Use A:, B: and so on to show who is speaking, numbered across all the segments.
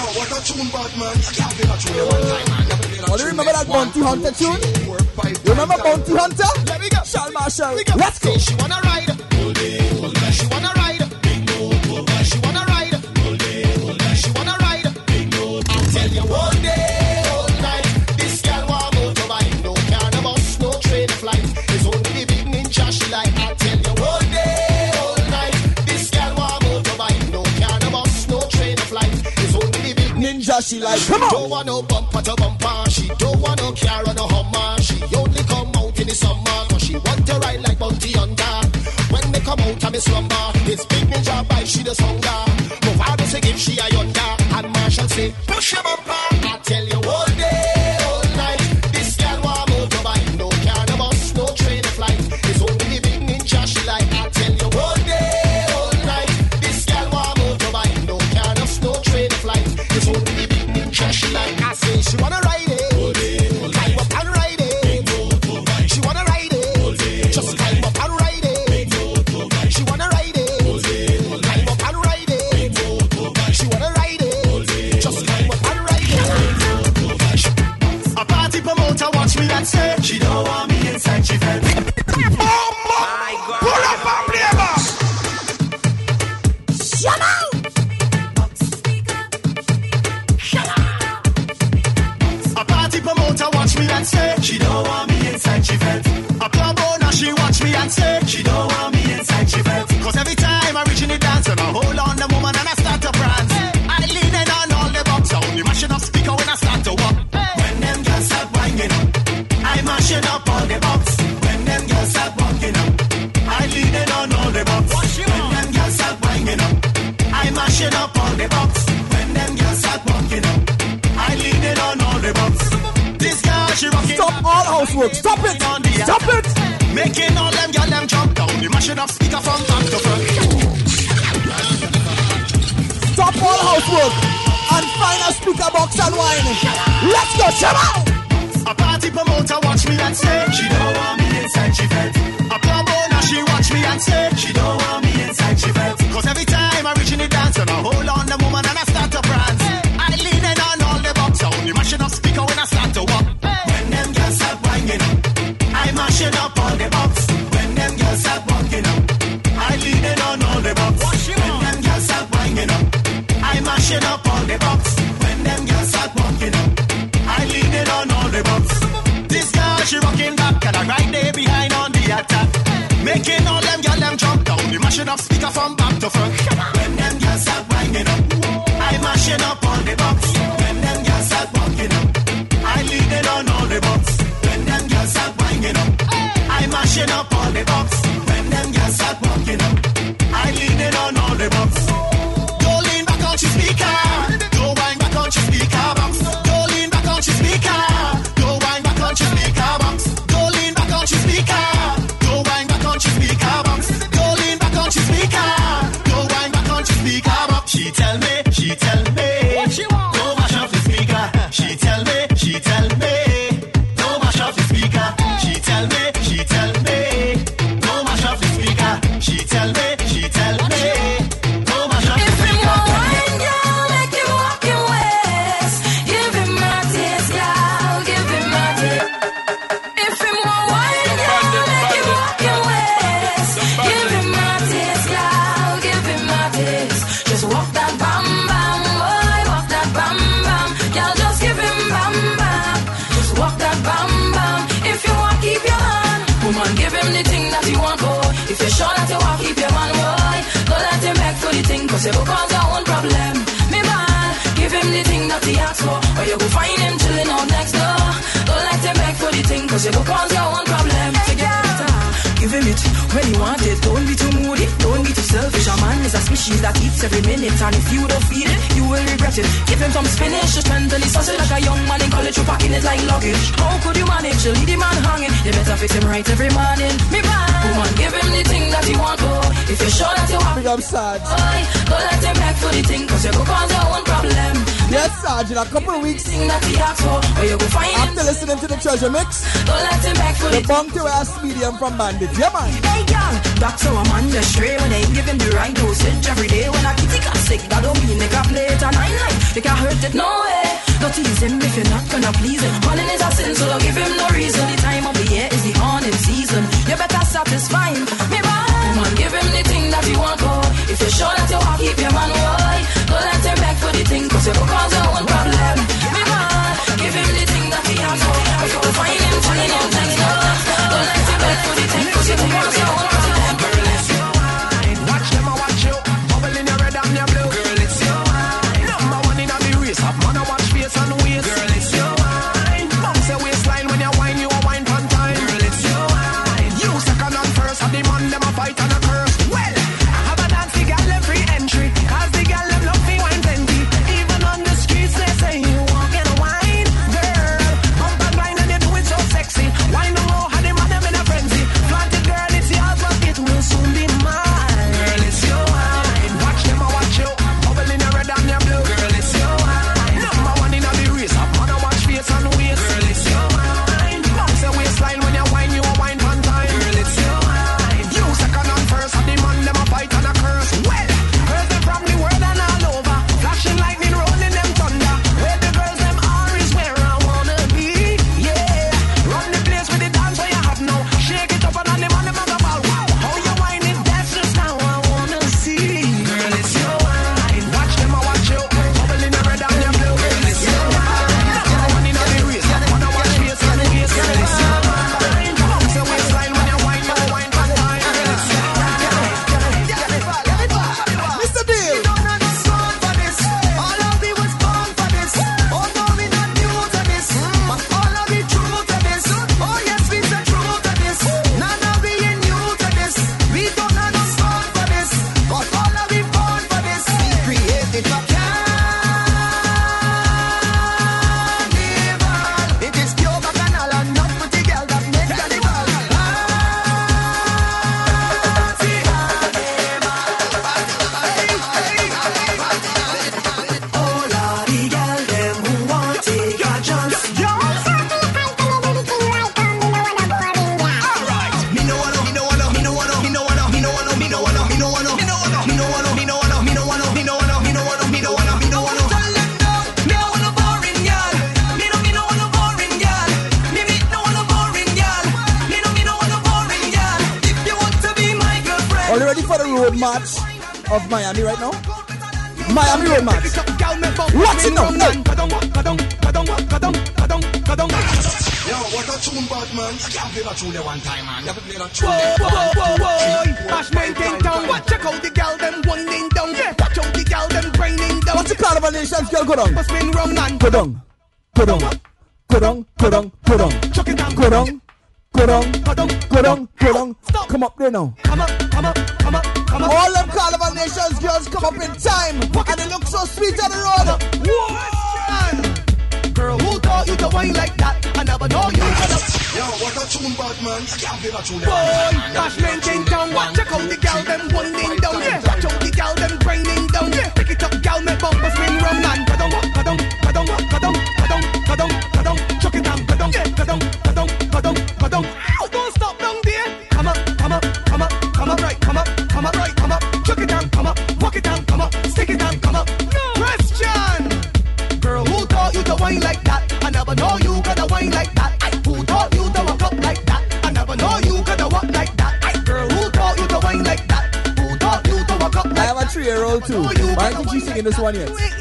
A: Yo, what a tune, bad man. You can't play that tune
B: remember that Bounty Hunter tune? Remember Bounty Hunter?
C: Let me go.
B: Shall Marshall. Let's go.
C: She wanna ride. She like
B: come on.
C: Don't want no bumper to bumper. She don't want no car on no Hummer. She only come out in the summer 'cause she want to ride like Bounty Hunter. When they come out, I'm a slumber. This big ninja bike, she the hunger. Move out, say give she a yonder. And Marshall say push your bumper.
D: treasure mix. The bunky ass medium from bandit, Yeah, man.
E: Hey, young, that's how I'm on the street when they giving the right dosage every day. When I kitty got sick, that don't mean they can play it. And I like, they can't hurt it, no way. Don't tease him if you're not gonna please him. Running is a sin, so don't give him no reason. The time of the year is the haunting season. You better satisfy him. Me
B: in
D: this one yet.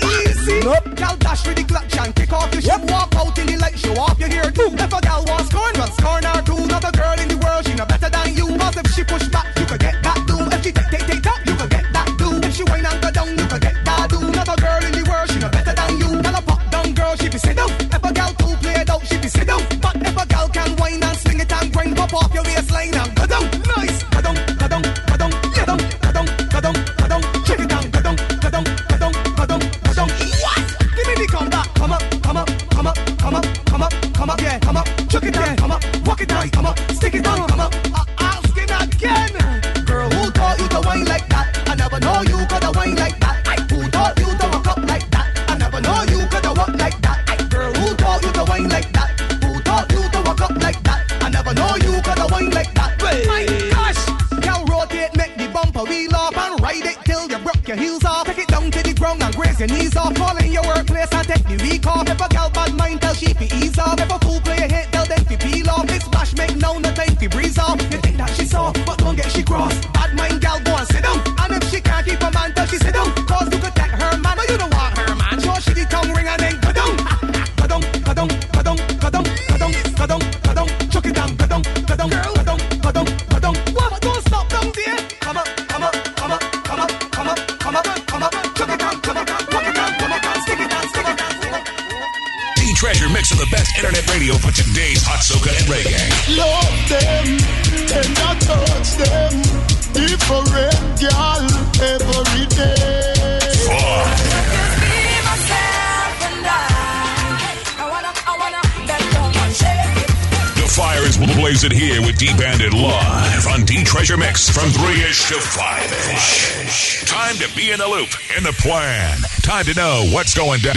F: D-Bandit live on D-Treasure Mix from 3-ish to 5-ish. Time to be in the loop, in the plan. Time to know what's going down.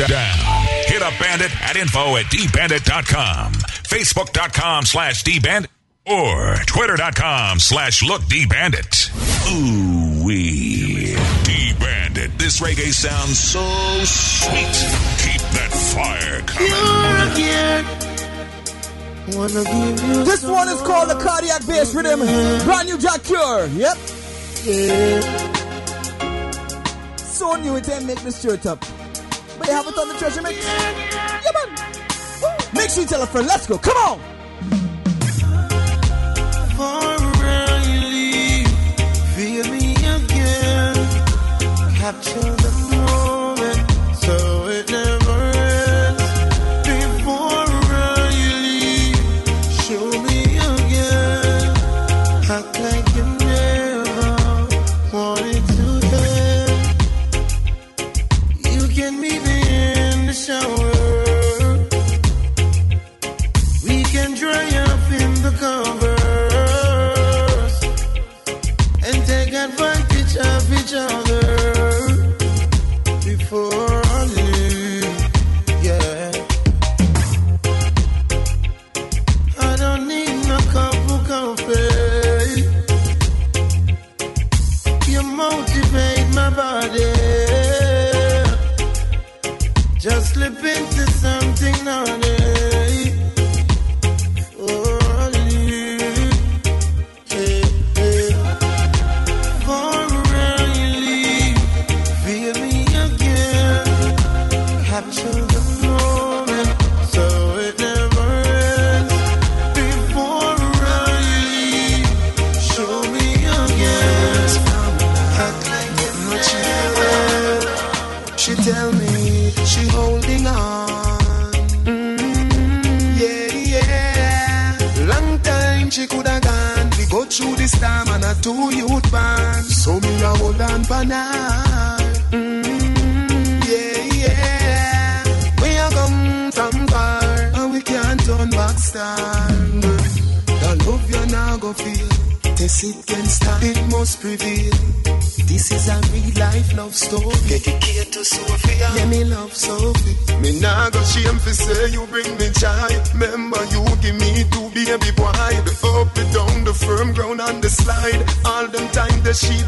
F: Hit up Bandit at info at dbandit.com, facebook.com slash dbandit, or twitter.com slash lookdbandit. Ooh-wee. D-Bandit. This reggae sounds so sweet. Keep that fire coming.
G: You're
B: this one is called the cardiac bass rhythm. Brand new Jack Cure. Yep. Yeah. So new it didn't make this shirt up. But they have it on the treasure mix. Yeah, man. Make sure you tell a friend. Let's go. Come on.
G: Feel me again. Capture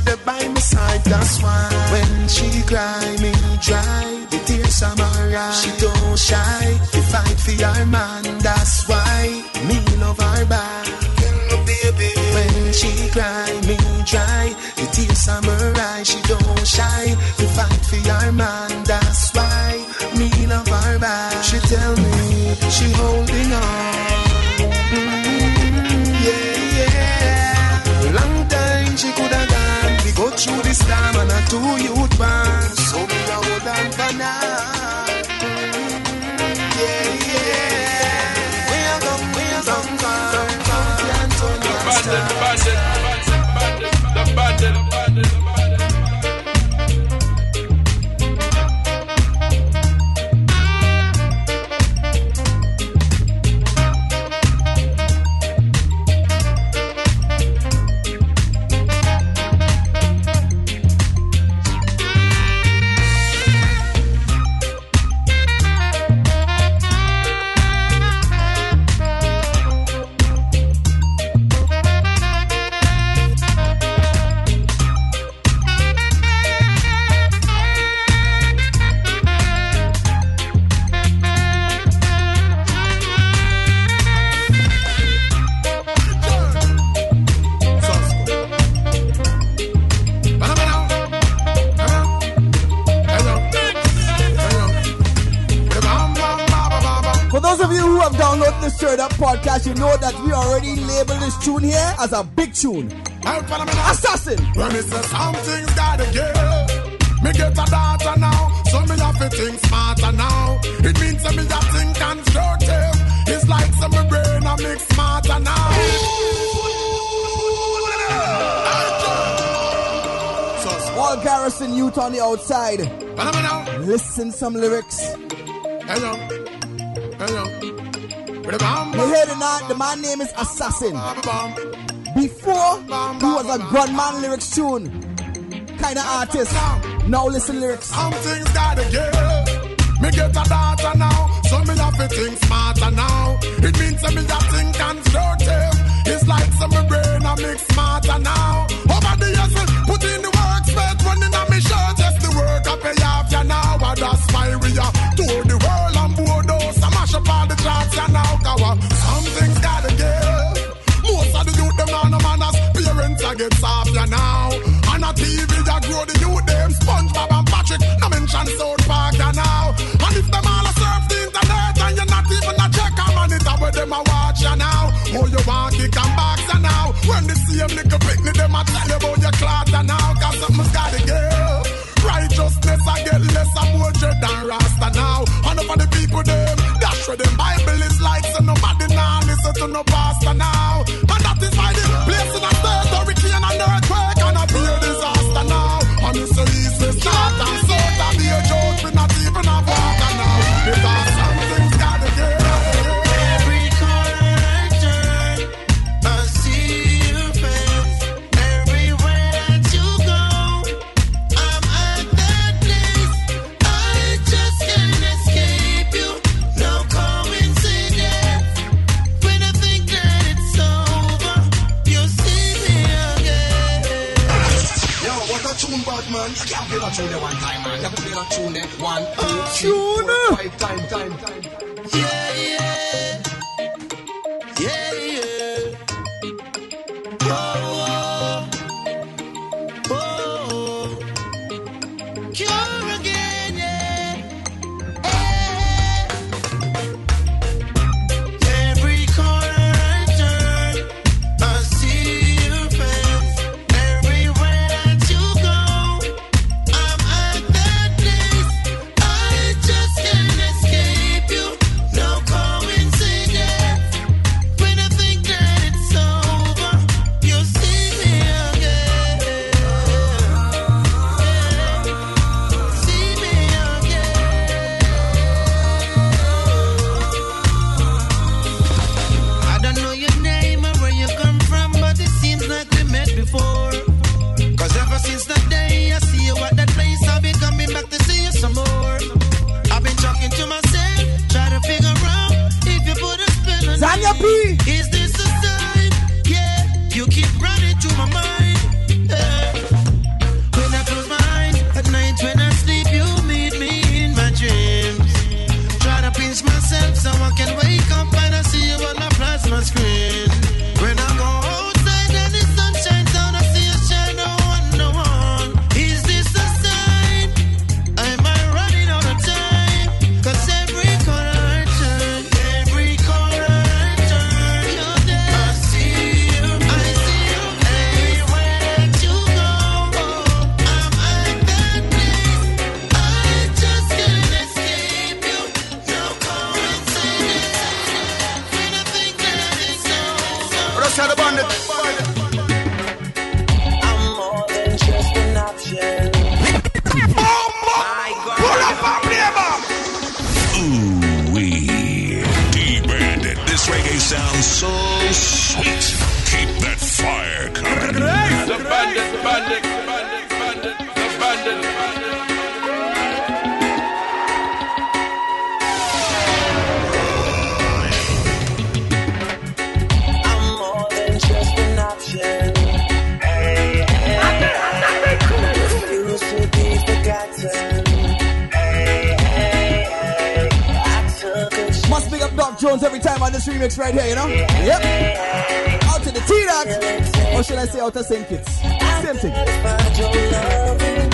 G: There by my side, that's why. When she cry, me dry the tears from her eyes. She don't shy, to fight for her man, that's why. Me love her back. When she cry, me dry the tears from her eyes. She don't shy, to fight for her man, that's why. Me love her back. She tell me she holding on. Mmm, yeah, yeah. Long time she could have through this time and a two youth band. So me a hold on for now. Yeah, yeah. We are gone, we are gone, gone, gone. Can't turn
B: You know that we already labeled this tune here as a big tune. Assassin.
H: When me say something's gotta give, me get a data now, so me have to think smarter now. It means that me a think constructive. It's like some me brain a mix smarter now.
B: All garrison youth on the outside. Listen some lyrics.
H: Hello, hello.
B: You hear the man? The man name is Assassin. Before he was a gunman lyrics tune kind of artist. Now listen lyrics.
H: Something's gotta give. Me get a data now, so me have to think smarter now. It means that me a think constructive. It's like some me brain a mix smarter now. Over the years, we put in the work, spent running on me shirt. Yes, the work I pay off ya now. And that's why we Cause something's gotta give. Most of the youth, them now no manners. Parents I get soft ya now. And a TV ya grow the youth, them SpongeBob and Patrick. No mention South Park now. And if them all a surf the internet and you're not even a check a monitor where them a watch ya now. Oh, you want kick and box ya now. When the same little picnic, them a tell you about your ya now. Cause something's gotta give. Righteousness I get less and more dread than Rasta now. And for the people them, where them Bible is like so nobody now listen to no pastor now.
I: I can wake up and I see you on my plasma screen. Be
B: Must up Doc Jones every time on this remix right here, you know? Yep. Out to the T-Dot. Or should I say out to St. Kitts? Same thing.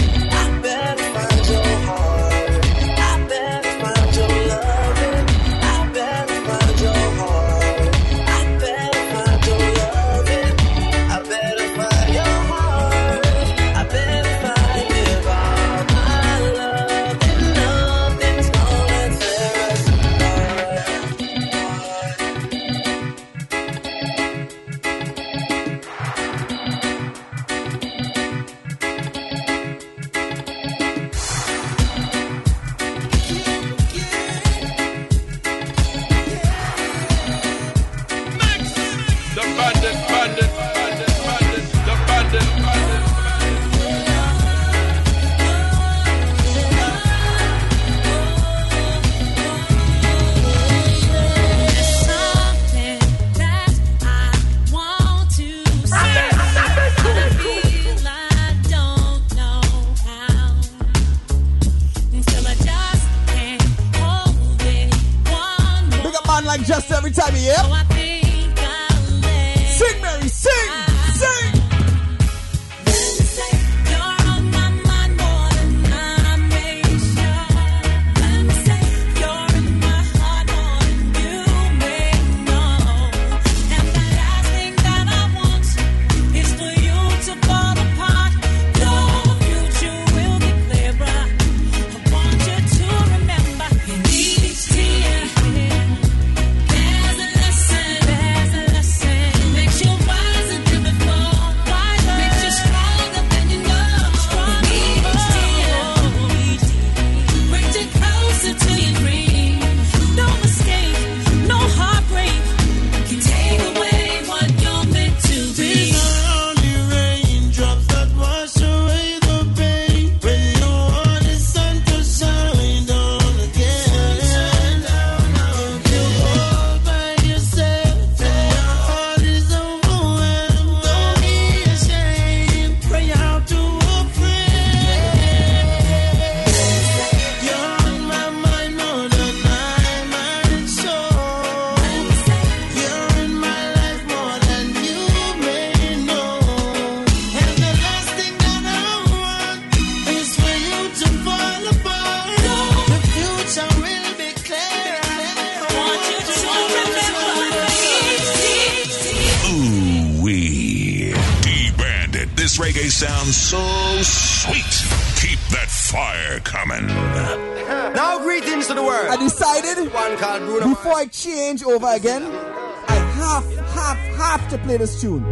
B: Over again, I have, have, have to play this tune.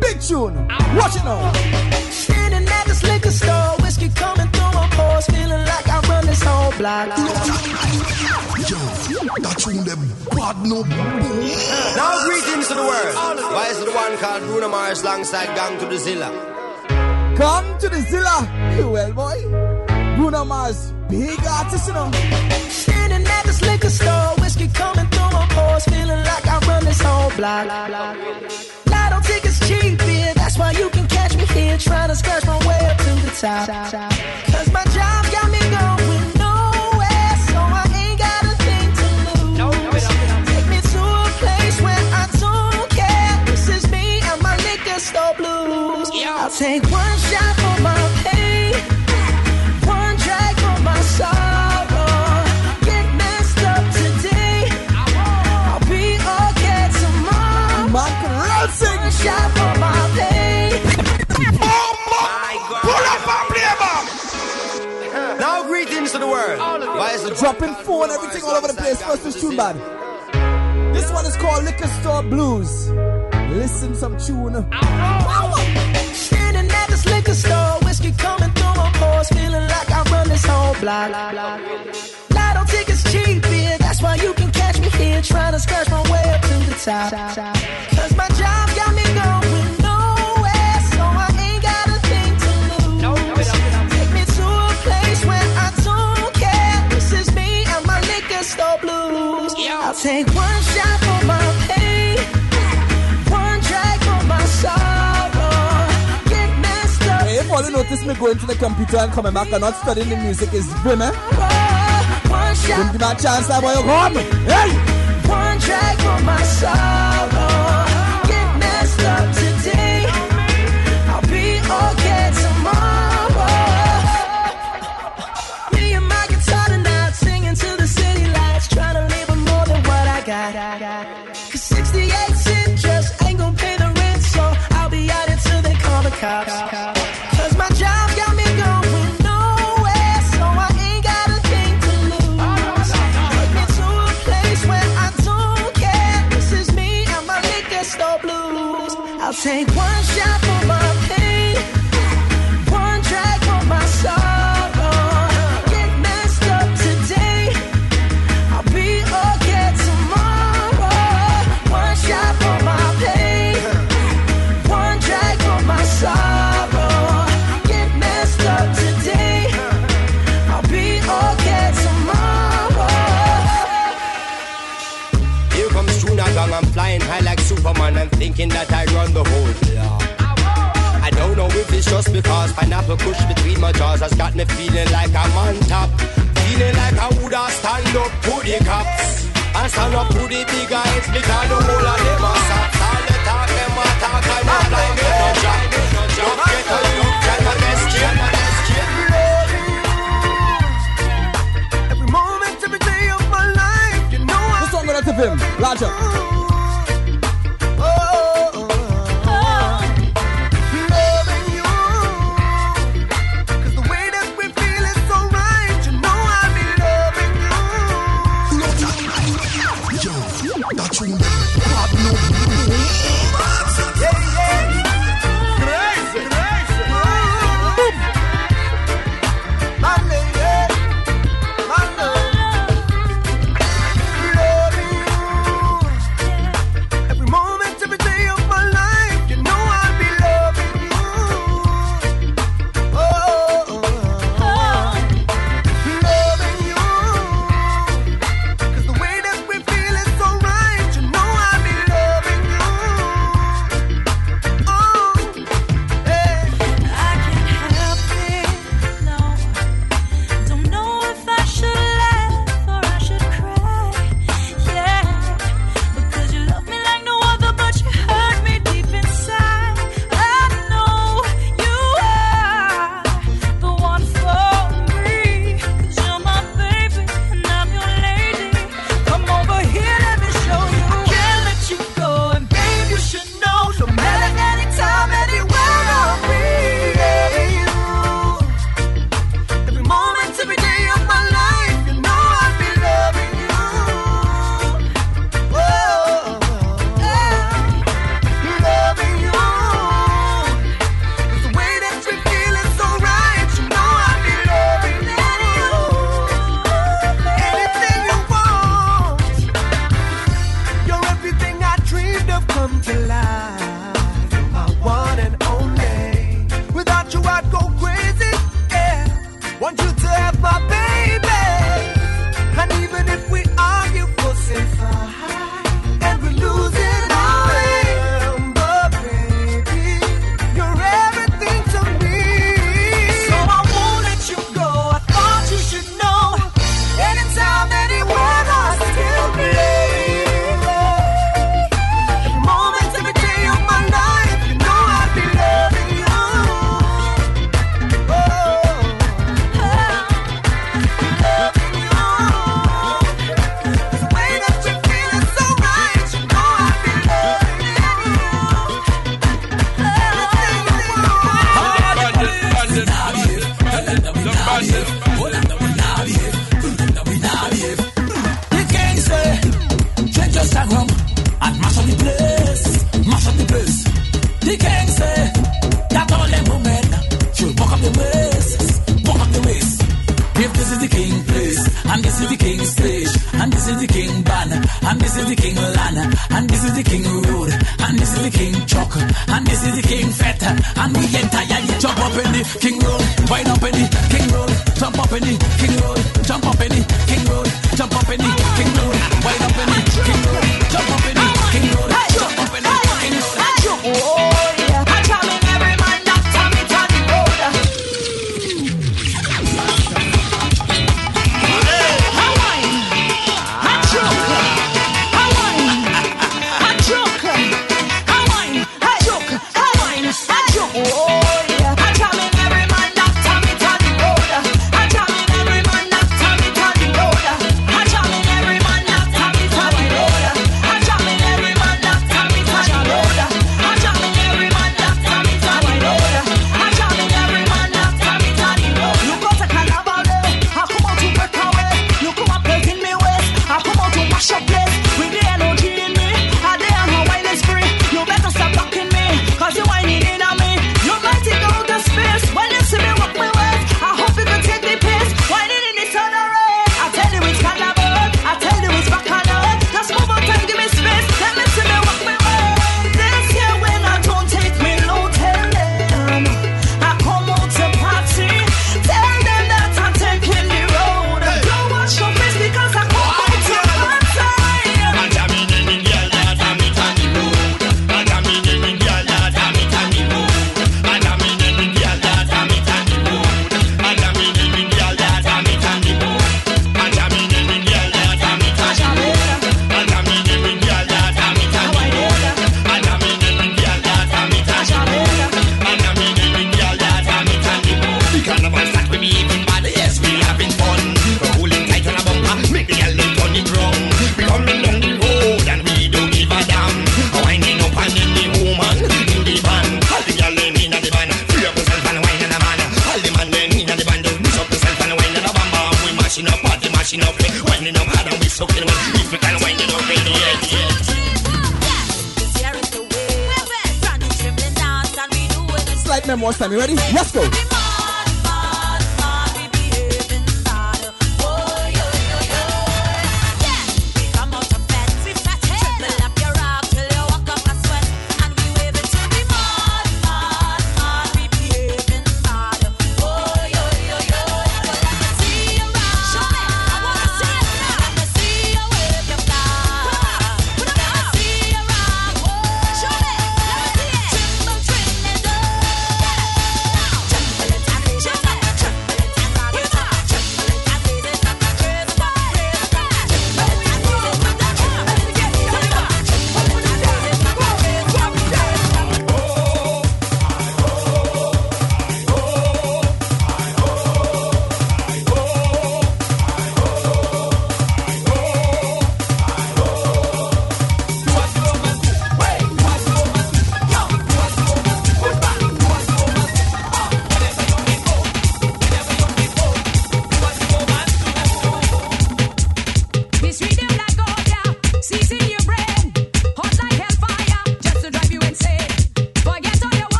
B: Big tune. Watch it now.
J: Standing at this liquor store, whiskey coming through my pores, feeling like I run this whole block.
A: Yo, that tune them bad no
K: Now greetings to the world. Why is it the one called Bruno Mars alongside Gong to the Zilla?
B: Come to the Zilla. You well, boy. Bruno Mars, big artist, you know.
J: Standing at this liquor store, whiskey coming through my feeling like I run this whole block. Lotto tickets cheap, yeah, that's why you can catch me here trying to scratch my way up to the top. Cause my job got me going nowhere, so I ain't got a thing to lose. Take me to a place where I don't care. This is me and my liquor store blues. I'll take one shot
B: Dropping phone, everything all over the place. First is tune bad. This one is called Liquor Store Blues. Listen some tune.
J: Standing at this liquor store, whiskey coming through my pores, feeling like I run this whole block. Lotto tickets cheap, yeah, that's why you can catch me here trying to scratch my way up to the top. Cause my job got me going nowhere, so I ain't got a thing to lose. Take me to a place where I don't care. This is me and my liquor store blues. I'll take one shot for my pain, one drag for my sorrow. Get messed up.
B: Hey, if all you notice me going to the computer and coming back and not studying the music is Vim, eh?
J: One
B: Give my chance, now, boy, come. Hey!
J: one drag for my sorrow. Get messed up today. I'll be okay tomorrow. Me and my guitar tonight, singing to the city lights, trying to live with more than what I got. I'll take one shot for my
K: thinking that I run the whole block. I don't know if it's just because pineapple kush between my jaws has got me feeling like I'm on top. Feeling like I woulda stand up to the cops. I stand up to the big guys because the whole of them are. All the talk, them are talk, I'm not blind, no get a look, my best.
L: Every moment, every day of my life, you know
J: I'm...
M: Him? Larger.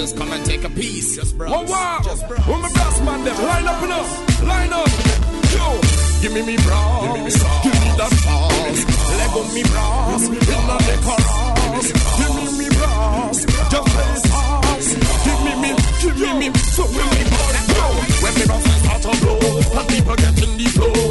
M: just come
C: and
N: take a piece. Just bros.
O: Oh, wow.
N: Just bros.
O: When my brass man them line up enough, line up. Yo, give me me brass, give me, me brass. give me that sauce. Lego me brass, in the decorous. Give me me brass, just play sauce. Give me me, give me me, so when me brass go, when me brass start to blow, and people get in the flow.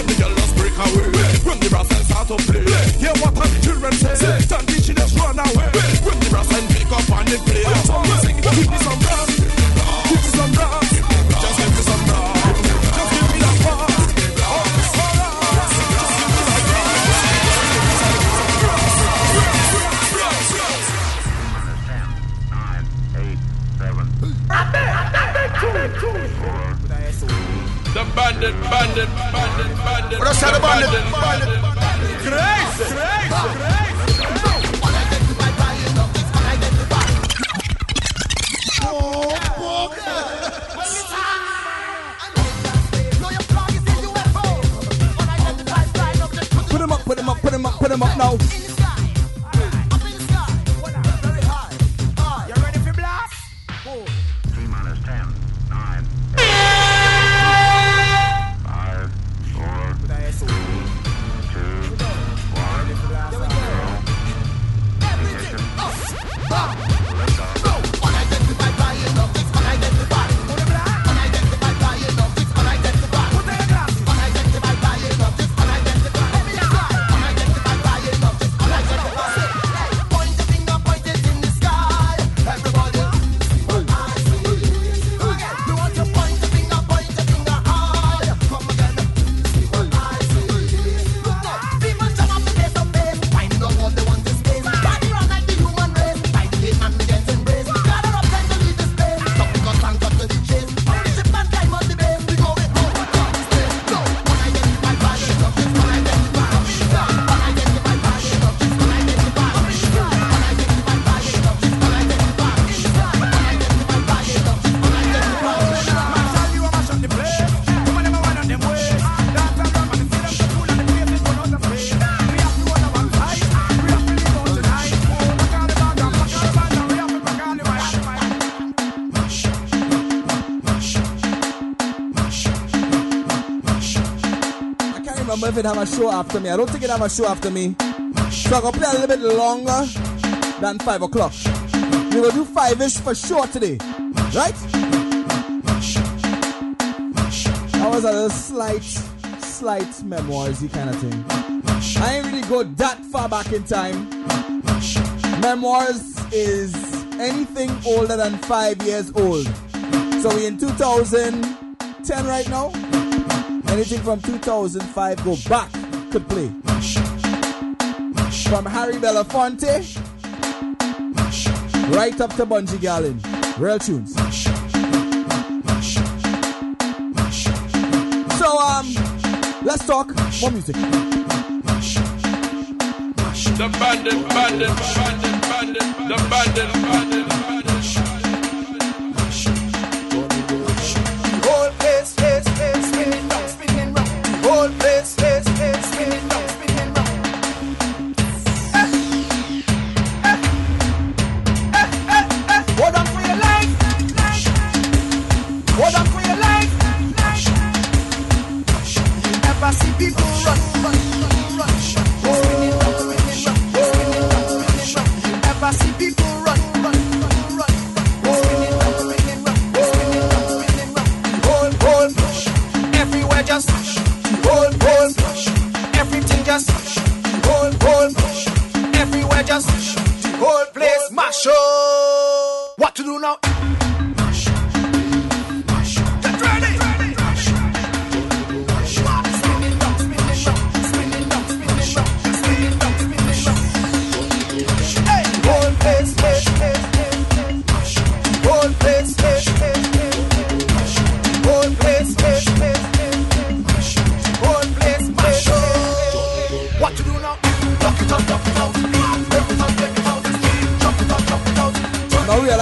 O: When the girl break away When the brass start to play.
B: it have a show after me. I don't think it have a show after me. So I'm gonna play a little bit longer than five o'clock. We will do five-ish for sure today, right? I was a little slight, slight memoirsy kind of thing. I ain't really go that far back in time. Memoirs is anything older than five years old. So we in 2010 right now. Anything from 2005 go back to play. From Harry Belafonte right up to Bunji Garlin. Real tunes. So, um, let's talk more music.
P: The bandit, bandit, bandit, bandit, the bandit, bandit.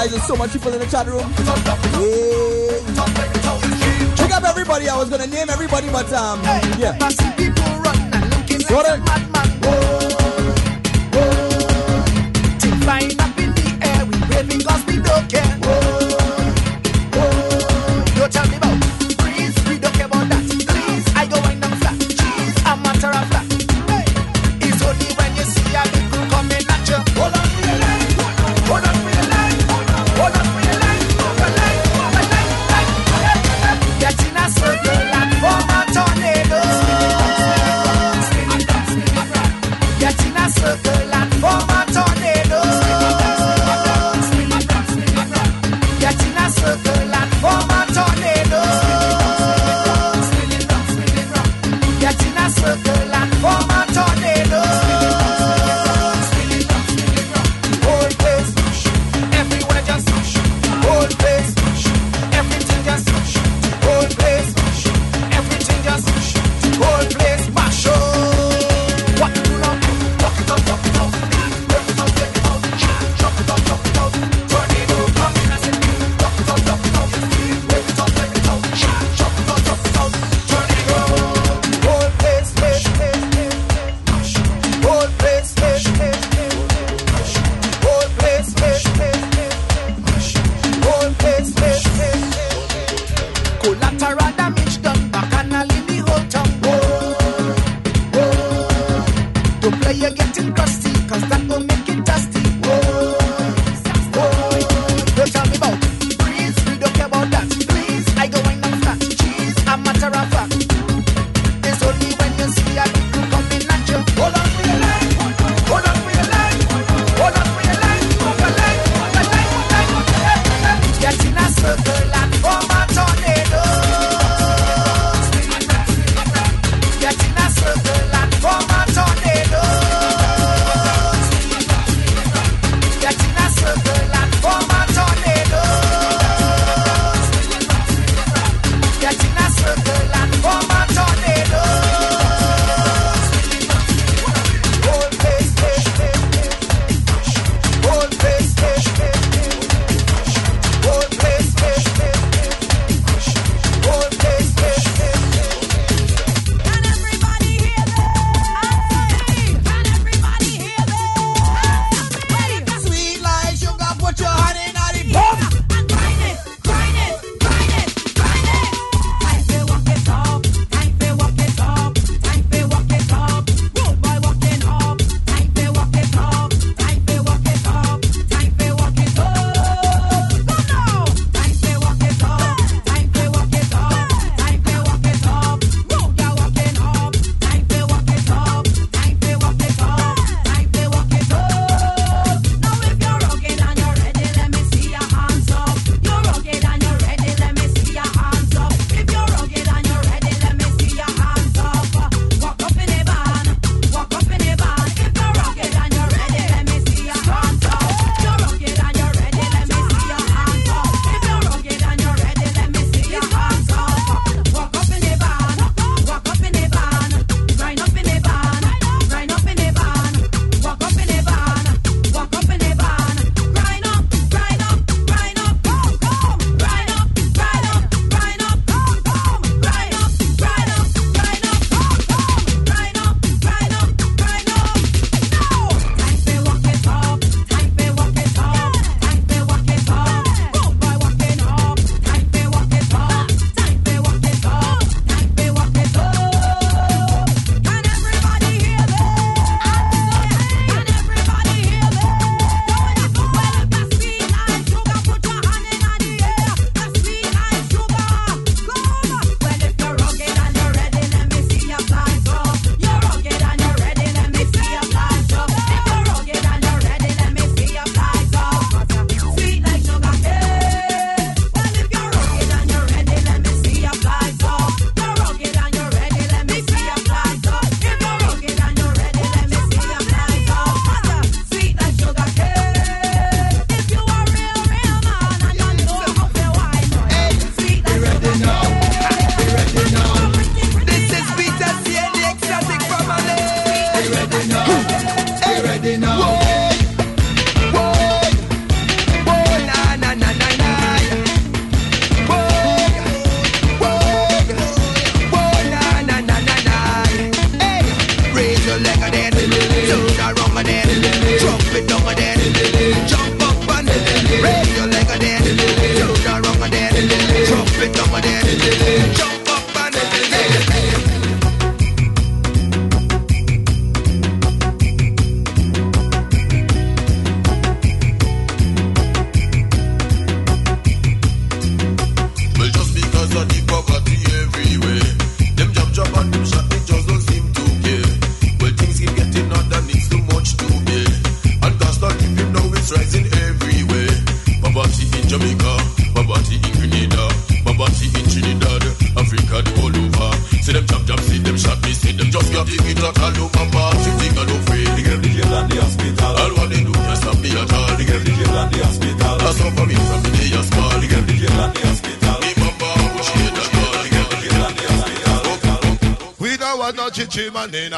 B: There's so much people in the chat room. Yeah, Check up everybody. I was gonna name everybody, but um, yeah.
M: Got oh. oh. it.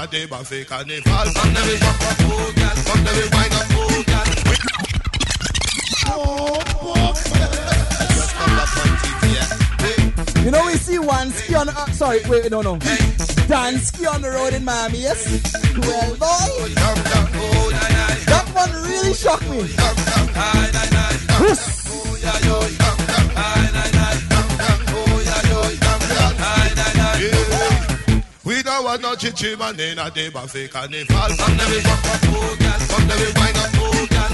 M: a
Q: day
G: buffet carnival.
B: You know we see one ski on. Uh, sorry, wait, no, no. Dan ski on the road in Miami, yes. Well, boy, that one really shocked me.
G: no chichi banana, they bafe carnival. Some them is rock, a fool girl. Some them is wine and oh,
H: girl.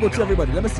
H: Go to
O: everybody. Let me see.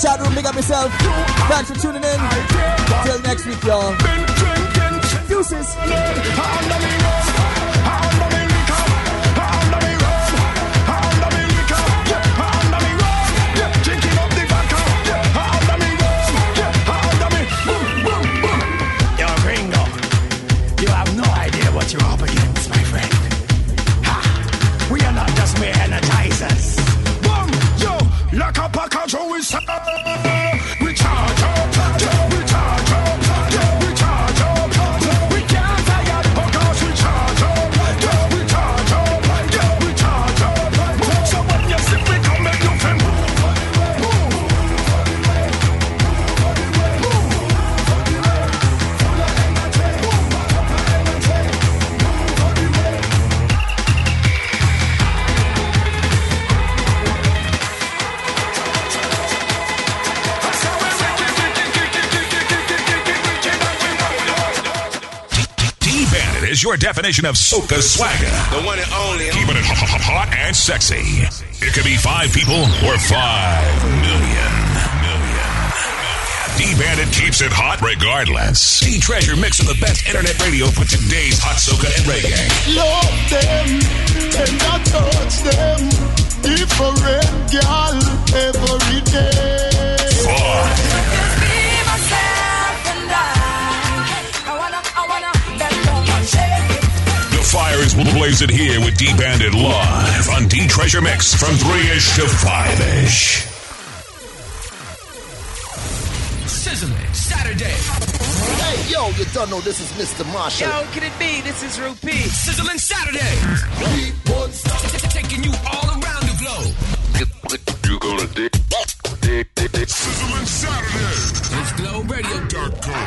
O: chat room, big up yourself. Thanks for tuning in. Till next week, y'all. Deuces.
F: Definition of soca swagger.
R: The one and only.
F: Keeping it hot, hot and sexy. It could be five people or five million. D-Bandit keeps it hot regardless. D-Treasure mix of the best internet radio for today's hot soca and reggae.
G: Love them, tender touch them. Different girl every day.
M: Be
F: fire is blazing here with D-Bandit live on D-Treasure Mix from 3-ish to 5-ish.
S: Sizzling Saturday.
T: Hey, yo, you don't know this is Mr. Marshall.
S: Yo, can it be? This is Rupee. Sizzling Saturday. Taking you all around the globe.
U: You gonna dig.
F: Sizzling Saturday.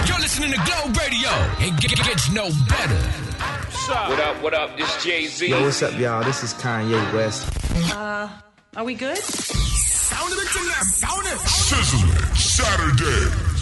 S: It's Globe Radio. You're listening to Globe Radio. It get- gets no better.
V: What up, what up? This Jay Z.
W: Yo, what's up, y'all? This is Kanye West.
J: Uh, are we good?
S: Sound of the Sound it.
F: Sizzling Saturday.